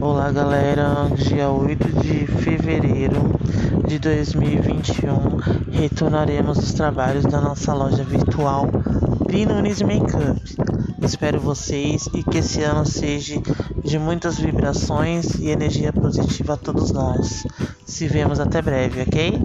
Olá galera, dia 8 de fevereiro de 2021 retornaremos os trabalhos da nossa loja virtual Prinunes Makeup. Espero vocês e que esse ano seja de muitas vibrações e energia positiva a todos nós. Se vemos até breve, ok?